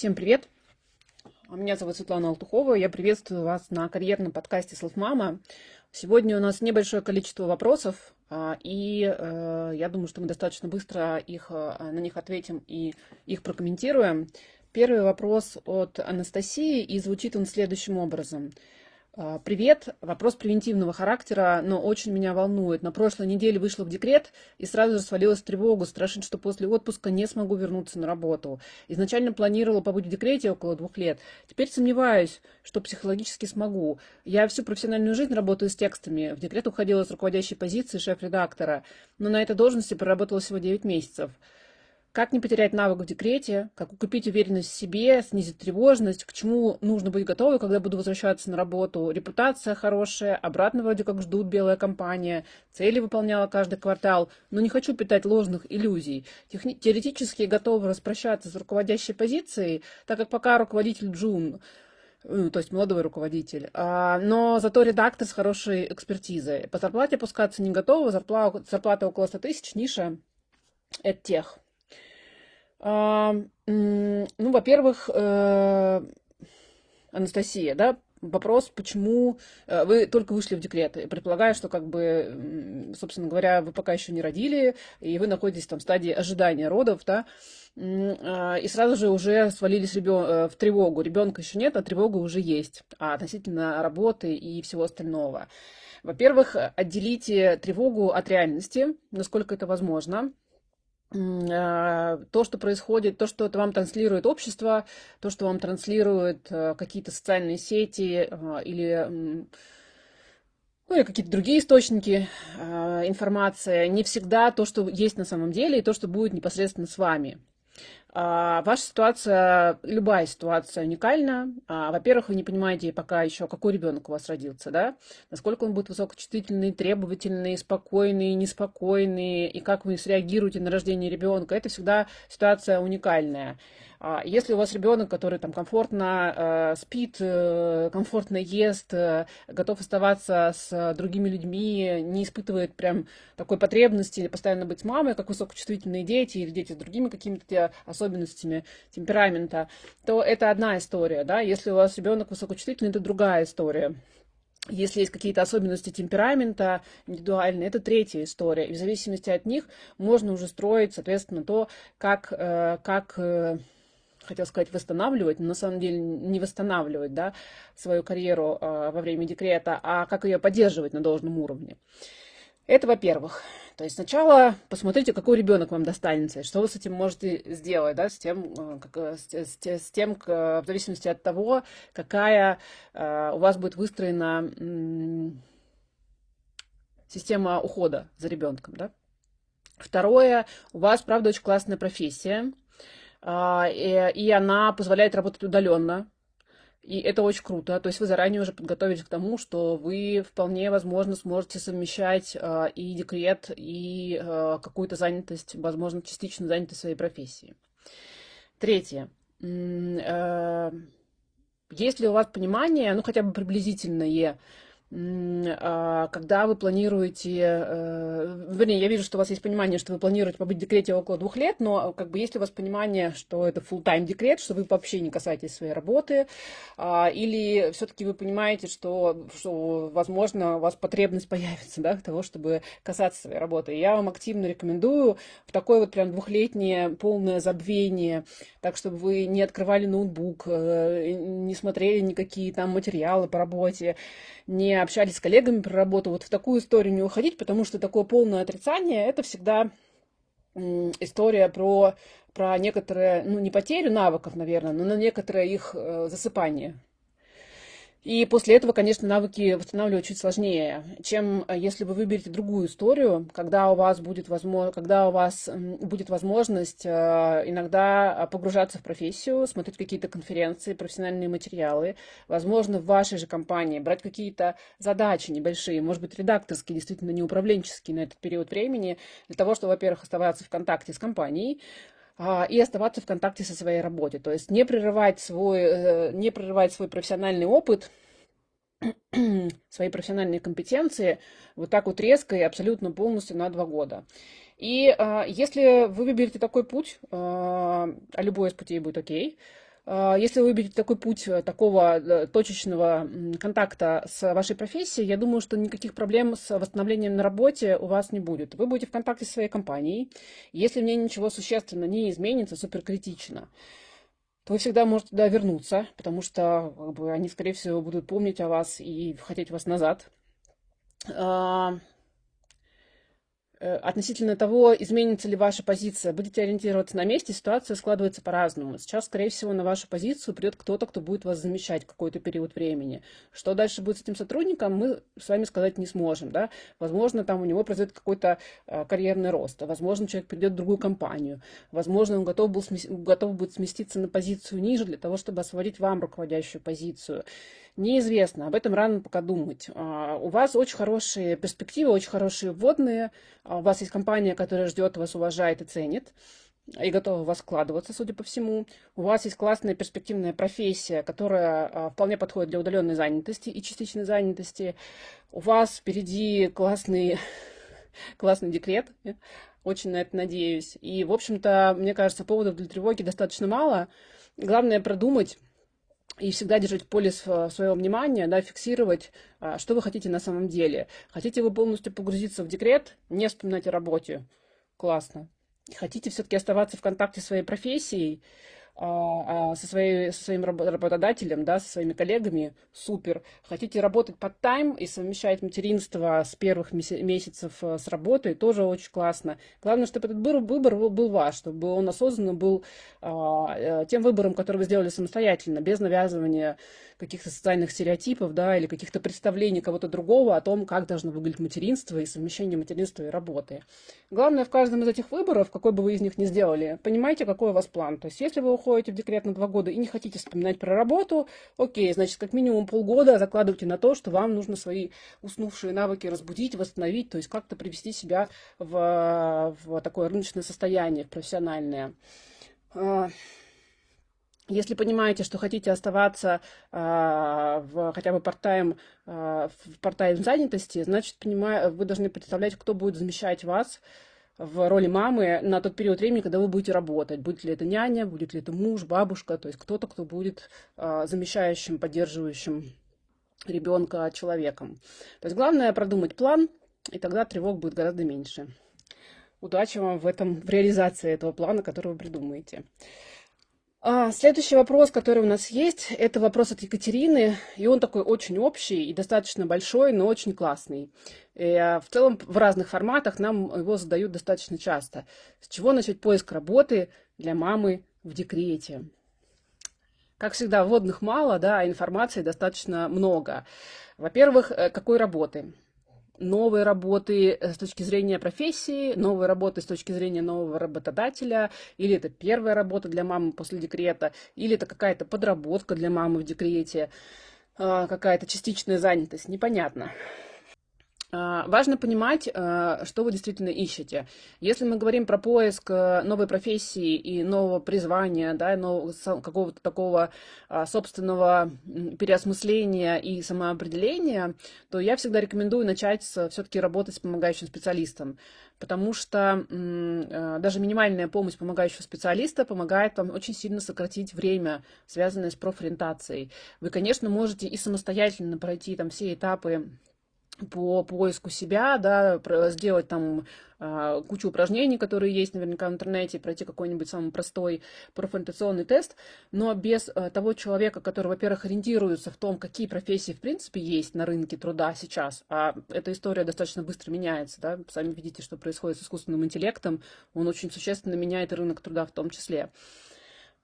Всем привет! Меня зовут Светлана Алтухова. Я приветствую вас на карьерном подкасте «Селфмама». Сегодня у нас небольшое количество вопросов, а, и э, я думаю, что мы достаточно быстро их, э, на них ответим и их прокомментируем. Первый вопрос от Анастасии, и звучит он следующим образом – привет. Вопрос превентивного характера, но очень меня волнует. На прошлой неделе вышла в декрет и сразу же свалилась в тревогу. Страшит, что после отпуска не смогу вернуться на работу. Изначально планировала побыть в декрете около двух лет. Теперь сомневаюсь, что психологически смогу. Я всю профессиональную жизнь работаю с текстами. В декрет уходила с руководящей позиции шеф-редактора, но на этой должности проработала всего 9 месяцев. Как не потерять навык в декрете, как укрепить уверенность в себе, снизить тревожность, к чему нужно быть готовы, когда буду возвращаться на работу. Репутация хорошая, обратно вроде как ждут белая компания, цели выполняла каждый квартал, но не хочу питать ложных иллюзий. Техни- теоретически готова распрощаться с руководящей позицией, так как пока руководитель Джун ну, то есть молодой руководитель, а, но зато редактор с хорошей экспертизой. По зарплате опускаться не готова, зарплата, зарплата около 100 тысяч, ниша, это тех. Ну, во-первых, э, Анастасия, да, вопрос, почему э, вы только вышли в декрет. Предполагаю, что, как бы, собственно говоря, вы пока еще не родили, и вы находитесь там в стадии ожидания родов, да, а, и сразу же уже свалились ребен... Э, в тревогу. Ребенка еще нет, а тревога уже есть а относительно работы и всего остального. Во-первых, отделите тревогу от реальности, насколько это возможно. А, то, что происходит, то, что это вам транслирует общество, то, что вам транслируют э, какие-то социальные сети а, или, ну, или какие-то другие источники а, информации, не всегда то, что есть на самом деле, и то, что будет непосредственно с вами. А, ваша ситуация, любая ситуация уникальна. А, во-первых, вы не понимаете пока еще, какой ребенок у вас родился, да? Насколько он будет высокочувствительный, требовательный, спокойный, неспокойный, и как вы среагируете на рождение ребенка. Это всегда ситуация уникальная. А, если у вас ребенок, который там комфортно э, спит, э, комфортно ест, э, готов оставаться с другими людьми, не испытывает прям такой потребности постоянно быть мамой, как высокочувствительные дети или дети с другими какими-то особенностями темперамента, то это одна история, да. Если у вас ребенок высокочувствительный, это другая история. Если есть какие-то особенности темперамента индивидуальные, это третья история. И в зависимости от них можно уже строить, соответственно, то, как, как хотел сказать восстанавливать, но на самом деле не восстанавливать да, свою карьеру э, во время декрета, а как ее поддерживать на должном уровне. Это во-первых. То есть сначала посмотрите, какой ребенок вам достанется, что вы с этим можете сделать, да, с тем, э, как, э, с, с, с тем в зависимости от того, какая э, у вас будет выстроена м, система ухода за ребенком. Да. Второе, у вас, правда, очень классная профессия, а, и она позволяет работать удаленно. И это очень круто. То есть вы заранее уже подготовились к тому, что вы вполне возможно сможете совмещать а, и декрет, и а, какую-то занятость, возможно, частично занятость своей профессии. Третье. Есть ли у вас понимание, ну хотя бы приблизительное, а, когда вы планируете, э, вернее, я вижу, что у вас есть понимание, что вы планируете побыть в декрете около двух лет, но как бы есть ли у вас понимание, что это full-time декрет, что вы вообще не касаетесь своей работы, а, или все-таки вы понимаете, что, что, возможно, у вас потребность появится, да, того, чтобы касаться своей работы. я вам активно рекомендую в такое вот прям двухлетнее полное забвение, так, чтобы вы не открывали ноутбук, э, не смотрели никакие там материалы по работе, не общались с коллегами про работу, вот в такую историю не уходить, потому что такое полное отрицание, это всегда история про, про некоторые, ну, не потерю навыков, наверное, но на некоторое их э, засыпание. И после этого, конечно, навыки восстанавливать чуть сложнее, чем э, если вы выберете другую историю, когда у вас будет, возможно, когда у вас будет возможность э, иногда погружаться в профессию, смотреть какие-то конференции, профессиональные материалы, возможно, в вашей же компании брать какие-то задачи небольшие, может быть, редакторские, действительно не управленческие на этот период времени, для того, чтобы, во-первых, оставаться в контакте с компанией, и оставаться в контакте со своей работой. То есть не прерывать свой, э, не прерывать свой профессиональный опыт, свои профессиональные компетенции вот так вот резко и абсолютно полностью на два года. И а, если вы выберете такой путь, а, а любой из путей будет окей, А, если вы выберете такой путь э, такого э, точечного контакта с вашей профессией, я думаю, что никаких проблем с восстановлением на работе у вас не будет. Вы будете в контакте с своей компанией. Если в ней ничего существенно не изменится, суперкритично, то вы всегда можете туда вернуться, потому что как бы, они, скорее всего, будут помнить о вас и хотеть вас назад. А, Э, относительно того, изменится ли ваша позиция, будете ориентироваться на месте, ситуация складывается по-разному. Сейчас, скорее всего, на вашу позицию придет кто-то, кто будет вас замещать какой-то период времени. Что дальше будет с этим сотрудником, мы с вами сказать не сможем. Да? Возможно, там у него произойдет какой-то э, карьерный рост, возможно, человек придет в другую компанию, возможно, он готов, был, готов будет сместиться на позицию ниже для того, чтобы освободить вам руководящую позицию. Неизвестно, об этом рано пока думать. А, у вас очень хорошие перспективы, очень хорошие вводные. А, у вас есть компания, которая ждет вас, уважает и ценит и готова вас вкладываться, судя по всему. У вас есть классная перспективная профессия, которая а, вполне подходит для удаленной занятости и частичной занятости. У вас впереди классный, классный декрет, очень на это надеюсь. И, в общем-то, мне кажется, поводов для тревоги достаточно мало. Главное продумать, и всегда держать в поле своего внимания, да, фиксировать, а, что вы хотите на самом деле. Хотите вы полностью погрузиться в декрет, не вспоминать о работе. Классно. Хотите все-таки оставаться в контакте с своей профессией, со, своей, со своим работодателем, да, со своими коллегами, супер. Хотите работать под тайм и совмещать материнство с первых месяцев э, с работой, тоже очень классно. Главное, чтобы этот выбор был ваш, чтобы он осознанно был а, э, тем выбором, который вы сделали самостоятельно, без навязывания каких-то социальных стереотипов, да, или каких-то представлений кого-то другого о том, как должно выглядеть материнство и совмещение материнства и работы. Главное в каждом из этих выборов, какой бы вы из них ни сделали, понимаете, какой у вас план. То есть, если вы уходите в декрет на два года и не хотите вспоминать про работу, окей, значит, как минимум полгода закладывайте на то, что вам нужно свои уснувшие навыки разбудить, восстановить, то есть как-то привести себя в, в такое рыночное состояние, в профессиональное. А, если понимаете, что хотите оставаться э, в хотя бы э, в part-time занятости, значит, понимаю, вы должны представлять, кто будет замещать вас в роли мамы на тот период времени, когда вы будете работать. Будет ли это няня, будет ли это муж, бабушка, то есть кто-то, кто будет э, замещающим, поддерживающим ребенка человеком. То есть главное продумать план, и тогда тревог будет гораздо меньше. Удачи вам в этом, в реализации этого плана, который вы придумаете. А, следующий вопрос, который у нас есть, это вопрос от Екатерины, и он такой очень общий и достаточно большой, но очень классный. И, а, в целом в разных форматах нам его задают достаточно часто. С чего начать поиск работы для мамы в декрете? Как всегда, вводных мало, да, а информации достаточно много. Во-первых, э, какой работы? Новые работы э, с точки зрения профессии, новые работы с точки зрения нового работодателя, или это первая работа для мамы после декрета, или это какая-то подработка для мамы в декрете, а, какая-то частичная занятость, непонятно. А, важно понимать, а, что вы действительно ищете. Если мы говорим про поиск э, новой профессии и нового призвания, да, какого-то такого а, собственного переосмысления и самоопределения, то я всегда рекомендую начать все-таки работать с помогающим специалистом, потому что даже минимальная помощь помогающего специалиста помогает вам очень сильно сократить время, связанное с профориентацией. Вы, конечно, можете и самостоятельно пройти там все этапы по поиску себя, да, сделать там а, кучу упражнений, которые есть наверняка в интернете, пройти какой-нибудь самый простой профориентационный тест, но без а, того человека, который, во-первых, ориентируется в том, какие профессии в принципе есть на рынке труда сейчас, а эта история достаточно быстро меняется, да, сами видите, что происходит с искусственным интеллектом, он очень существенно меняет рынок труда в том числе.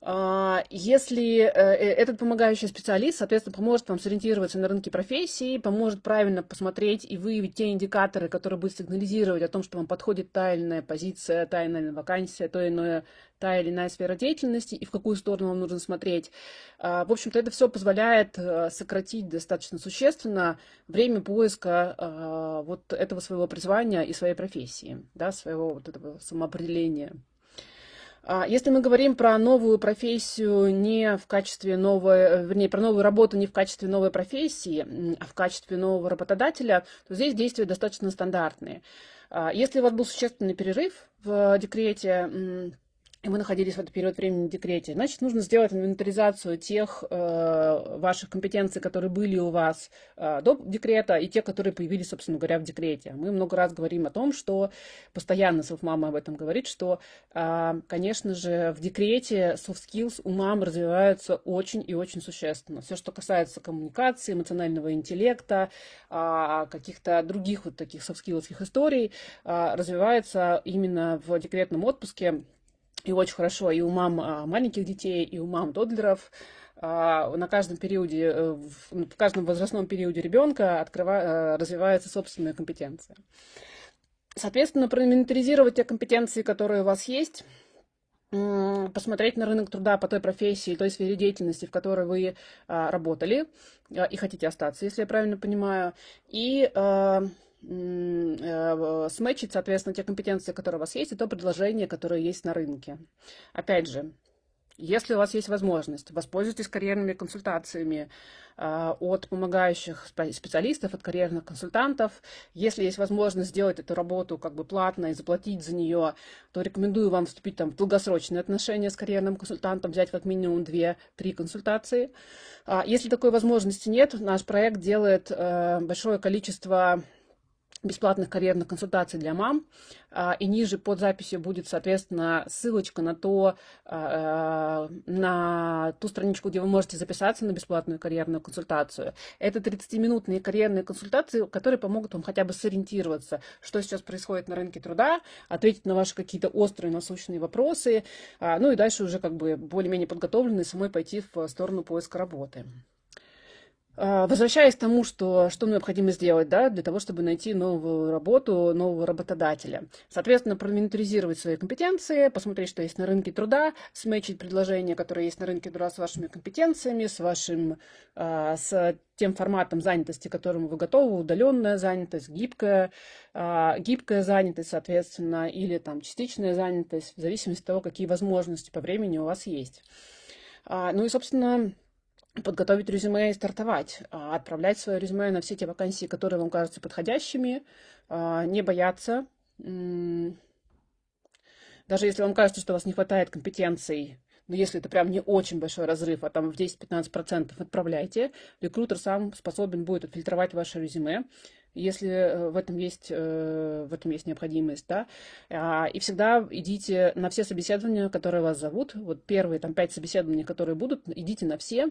А, если э, э, этот помогающий специалист, соответственно, поможет вам сориентироваться на рынке профессии, поможет правильно посмотреть и выявить те индикаторы, которые будут сигнализировать о том, что вам подходит та или иная позиция, та или иная вакансия, то иное, та или иная сфера деятельности и в какую сторону вам нужно смотреть. А, в общем-то, это все позволяет э, сократить достаточно существенно время поиска а, вот этого своего призвания и своей профессии, да, своего вот этого самоопределения. А, если мы говорим про новую профессию не в качестве новой, э, вернее, про новую работу не в качестве новой профессии, а в качестве нового работодателя, то здесь действия достаточно стандартные. А, если у вас был существенный перерыв в декрете, и вы находились в этот период времени в декрете, значит, нужно сделать инвентаризацию тех э, ваших компетенций, которые были у вас э, до декрета, и те, которые появились, собственно говоря, в декрете. Мы много раз говорим о том, что постоянно мама об этом говорит, что, э, конечно же, в декрете soft skills у мам развиваются очень и очень существенно. Все, что касается коммуникации, эмоционального интеллекта, э, каких-то других вот таких soft skills историй, э, развивается именно в декретном отпуске и очень хорошо и у мам а, маленьких детей, и у мам тодлеров. А, на каждом периоде, э, в каждом возрастном периоде ребенка открыва, э, развивается собственная компетенция. Соответственно, проинвентаризировать те компетенции, которые у вас есть, посмотреть на рынок труда по той профессии, той сфере деятельности, в которой вы а, работали и хотите остаться, если я правильно понимаю, и Э, сметчить, соответственно, те компетенции, которые у вас есть, и то предложение, которое есть на рынке. Опять же, если у вас есть возможность, воспользуйтесь карьерными консультациями э, от помогающих специалистов, от карьерных консультантов. Если есть возможность сделать эту работу как бы платно и заплатить за нее, то рекомендую вам вступить там, в долгосрочные отношения с карьерным консультантом, взять как минимум 2-3 консультации. А если такой возможности нет, наш проект делает э, большое количество бесплатных карьерных консультаций для мам. А, и ниже под записью будет, соответственно, ссылочка на, то, а, на ту страничку, где вы можете записаться на бесплатную карьерную консультацию. Это 30-минутные карьерные консультации, которые помогут вам хотя бы сориентироваться, что сейчас происходит на рынке труда, ответить на ваши какие-то острые насущные вопросы, а, ну и дальше уже как бы более-менее подготовленные самой пойти в сторону поиска работы. А, возвращаясь к тому, что, что необходимо сделать да, для того, чтобы найти новую работу, нового работодателя. Соответственно, проинвентаризировать свои компетенции, посмотреть, что есть на рынке труда, сметчить предложения, которые есть на рынке труда с вашими компетенциями, с, вашим, а, с тем форматом занятости, к которому вы готовы, удаленная занятость, гибкая, а, гибкая занятость, соответственно, или там частичная занятость, в зависимости от того, какие возможности по времени у вас есть. Ну и, собственно, подготовить резюме и стартовать, а, отправлять свое резюме на все те вакансии, которые вам кажутся подходящими, а, не бояться. Даже если вам кажется, что у вас не хватает компетенций, но если это прям не очень большой разрыв, а там в 10-15% отправляйте, рекрутер сам способен будет отфильтровать ваше резюме если э, в этом есть, э, в этом есть необходимость, да, а, и всегда идите на все собеседования, которые вас зовут, вот первые там пять собеседований, которые будут, идите на все,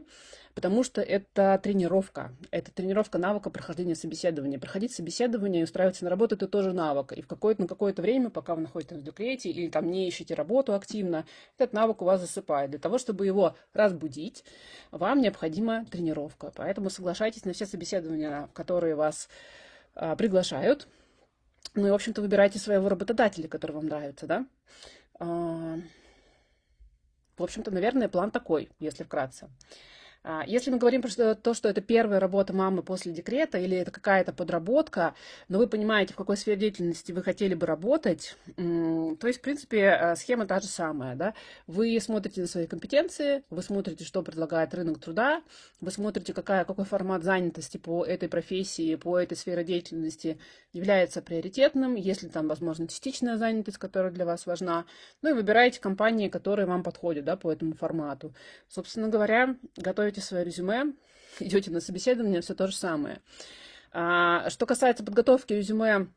потому что это тренировка, это тренировка навыка прохождения собеседования. Проходить собеседование и устраиваться на работу – это тоже навык, и в какое-то, на какое-то время, пока вы находитесь в декрете или там не ищете работу активно, этот навык у вас засыпает. Для того, чтобы его разбудить, вам необходима тренировка, поэтому соглашайтесь на все собеседования, которые вас приглашают. Ну и, в общем-то, выбирайте своего работодателя, который вам нравится, да. А, в общем-то, наверное, план такой, если вкратце. А, если мы говорим про то, что это первая работа мамы после декрета или это какая-то подработка, но вы понимаете, в какой сфере деятельности вы хотели бы работать, то есть, в принципе, э, схема та же самая. Да? Вы смотрите на свои компетенции, вы смотрите, что предлагает рынок труда, вы смотрите, какая, какой формат занятости по этой профессии, по этой сфере деятельности является приоритетным, если там, возможно, частичная занятость, которая для вас важна, ну и выбираете компании, которые вам подходят да, по этому формату. Собственно говоря, готовите готовите свое резюме, идете на собеседование, все то же самое. А, что касается подготовки резюме,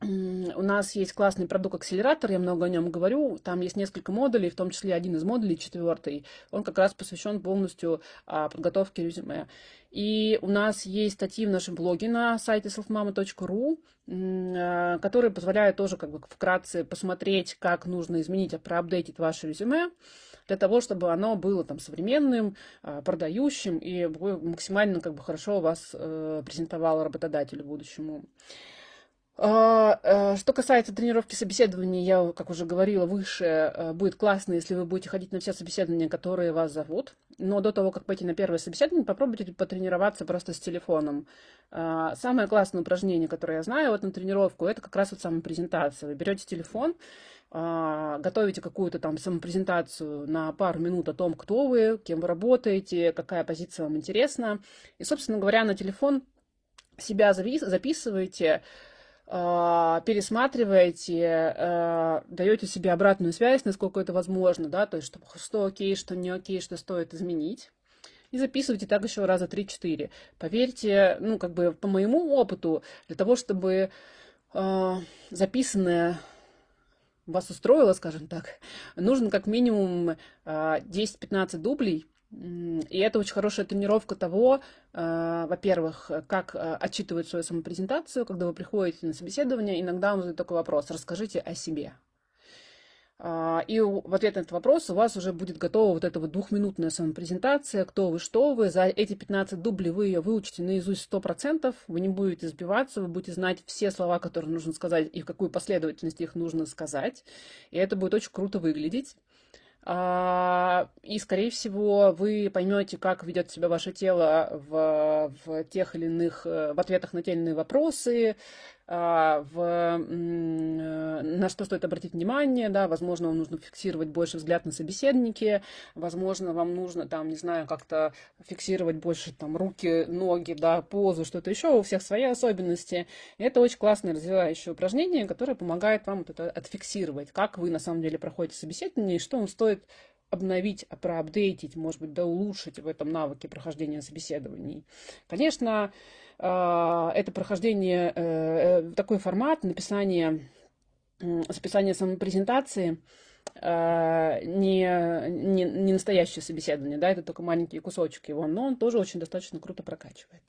у нас есть классный продукт-акселератор, я много о нем говорю. Там есть несколько модулей, в том числе один из модулей, четвертый. Он как раз посвящен полностью а, подготовке резюме. И у нас есть статьи в нашем блоге на сайте selfmama.ru, а, которые позволяют тоже как бы вкратце посмотреть, как нужно изменить, проапдейтить ваше резюме для того, чтобы оно было там современным, а, продающим и максимально как бы хорошо вас э, презентовало работодателю будущему. А, э, что касается тренировки собеседований, я, как уже говорила выше, э, будет классно, если вы будете ходить на все собеседования, которые вас зовут. Но до того, как пойти на первое собеседование, попробуйте потренироваться просто с телефоном. А, самое классное упражнение, которое я знаю вот на тренировку, это как раз вот самопрезентация. Вы берете телефон, готовите какую-то там самопрезентацию на пару минут о том, кто вы, кем вы работаете, какая позиция вам интересна. И, собственно говоря, на телефон себя записываете, а, пересматриваете, а, даете себе обратную связь, насколько это возможно, да, то есть что, что окей, что не окей, что стоит изменить. И записывайте так еще раза 3-4. Поверьте, ну, как бы по моему опыту, для того, чтобы записанное вас устроило, скажем так, нужно как минимум э, 10-15 дублей, и это очень хорошая тренировка того, э, во-первых, как э, отчитывать свою самопрезентацию, когда вы приходите на собеседование, иногда вам задают такой вопрос, расскажите о себе. А, и в ответ на этот вопрос у вас уже будет готова вот эта вот двухминутная самопрезентация, кто вы, что вы. За эти 15 дублей вы ее выучите наизусть 100%, вы не будете сбиваться, вы будете знать все слова, которые нужно сказать и в какую последовательность их нужно сказать. И это будет очень круто выглядеть. А, и, скорее всего, вы поймете, как ведет себя ваше тело в, в тех или иных, э, в ответах на те или иные вопросы, в, на что стоит обратить внимание, да, возможно, вам нужно фиксировать больше взгляд на собеседнике, возможно, вам нужно, там, не знаю, как-то фиксировать больше, там, руки, ноги, да, позу, что-то еще, у всех свои особенности. И это очень классное развивающее упражнение, которое помогает вам вот это отфиксировать, как вы на самом деле проходите собеседование и что вам стоит обновить, проапдейтить, может быть, да улучшить в этом навыке прохождения собеседований. Конечно, а, это прохождение, э, э, такой формат написания, записания самопрезентации, не, не, не настоящее собеседование, да, это только маленький кусочек его, но он тоже очень достаточно круто прокачивает.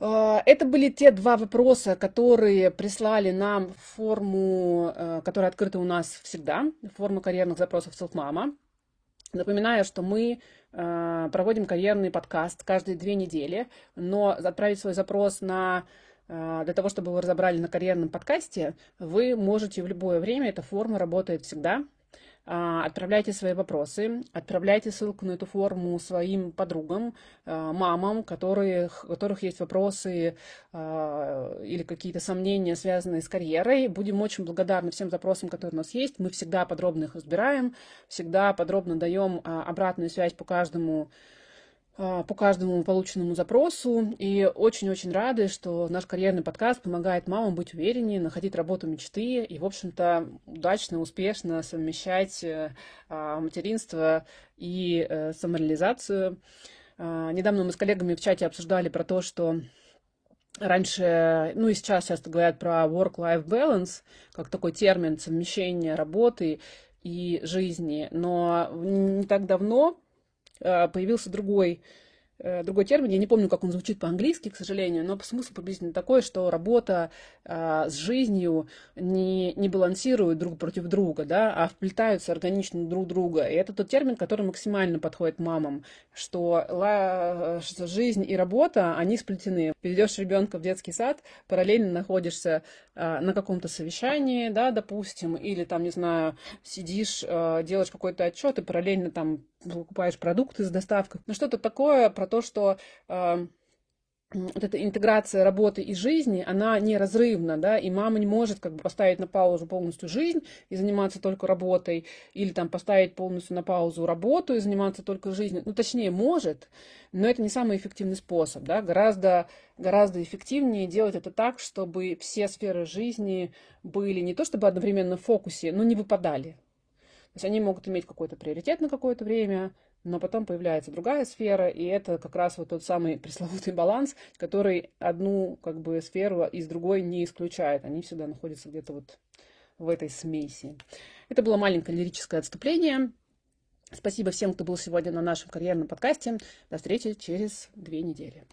Это были те два вопроса, которые прислали нам форму, э, которая открыта у нас всегда, форму карьерных запросов Селфмама. Напоминаю, что мы э, проводим карьерный подкаст каждые две недели, но отправить свой запрос на э, для того, чтобы вы разобрали на карьерном подкасте, вы можете в любое время, эта форма работает всегда, отправляйте свои вопросы, отправляйте ссылку на эту форму своим подругам, а, мамам, которые, у которых есть вопросы а, или какие-то сомнения, связанные с карьерой. Будем очень благодарны всем запросам, которые у нас есть. Мы всегда подробно их разбираем, всегда подробно даем обратную связь по каждому а, по каждому полученному запросу. И очень-очень рады, что наш карьерный подкаст помогает мамам быть увереннее, находить работу мечты и, в общем-то, удачно, успешно совмещать э, а, материнство и э, самореализацию. А, недавно мы с коллегами в чате обсуждали про то, что Раньше, ну и сейчас часто говорят про work-life balance, как такой термин совмещения работы и жизни, но не так давно появился другой Э, другой термин, я не помню, как он звучит по-английски, к сожалению, но смысл приблизительно такой, что работа а, с жизнью не, не балансируют друг против друга, да, а вплетаются органично друг друга. И это тот термин, который максимально подходит мамам, что, ла, что жизнь и работа, они сплетены. Ведешь ребенка в детский сад, параллельно находишься а, на каком-то совещании, да, допустим, или там, не знаю, сидишь, а, делаешь какой-то отчет и параллельно там покупаешь продукты с доставкой. Ну, что-то такое про то, что э, вот эта интеграция работы и жизни, она неразрывна, да, и мама не может как бы поставить на паузу полностью жизнь и заниматься только работой, или там поставить полностью на паузу работу и заниматься только жизнью. Ну, точнее, может, но это не самый эффективный способ, да, гораздо, гораздо эффективнее делать это так, чтобы все сферы жизни были не то чтобы одновременно в фокусе, но не выпадали. То есть они могут иметь какой-то приоритет на какое-то время, но потом появляется другая сфера, и это как раз вот тот самый пресловутый баланс, который одну как бы сферу из другой не исключает. Они всегда находятся где-то вот в этой смеси. Это было маленькое лирическое отступление. Спасибо всем, кто был сегодня на нашем карьерном подкасте. До встречи через две недели.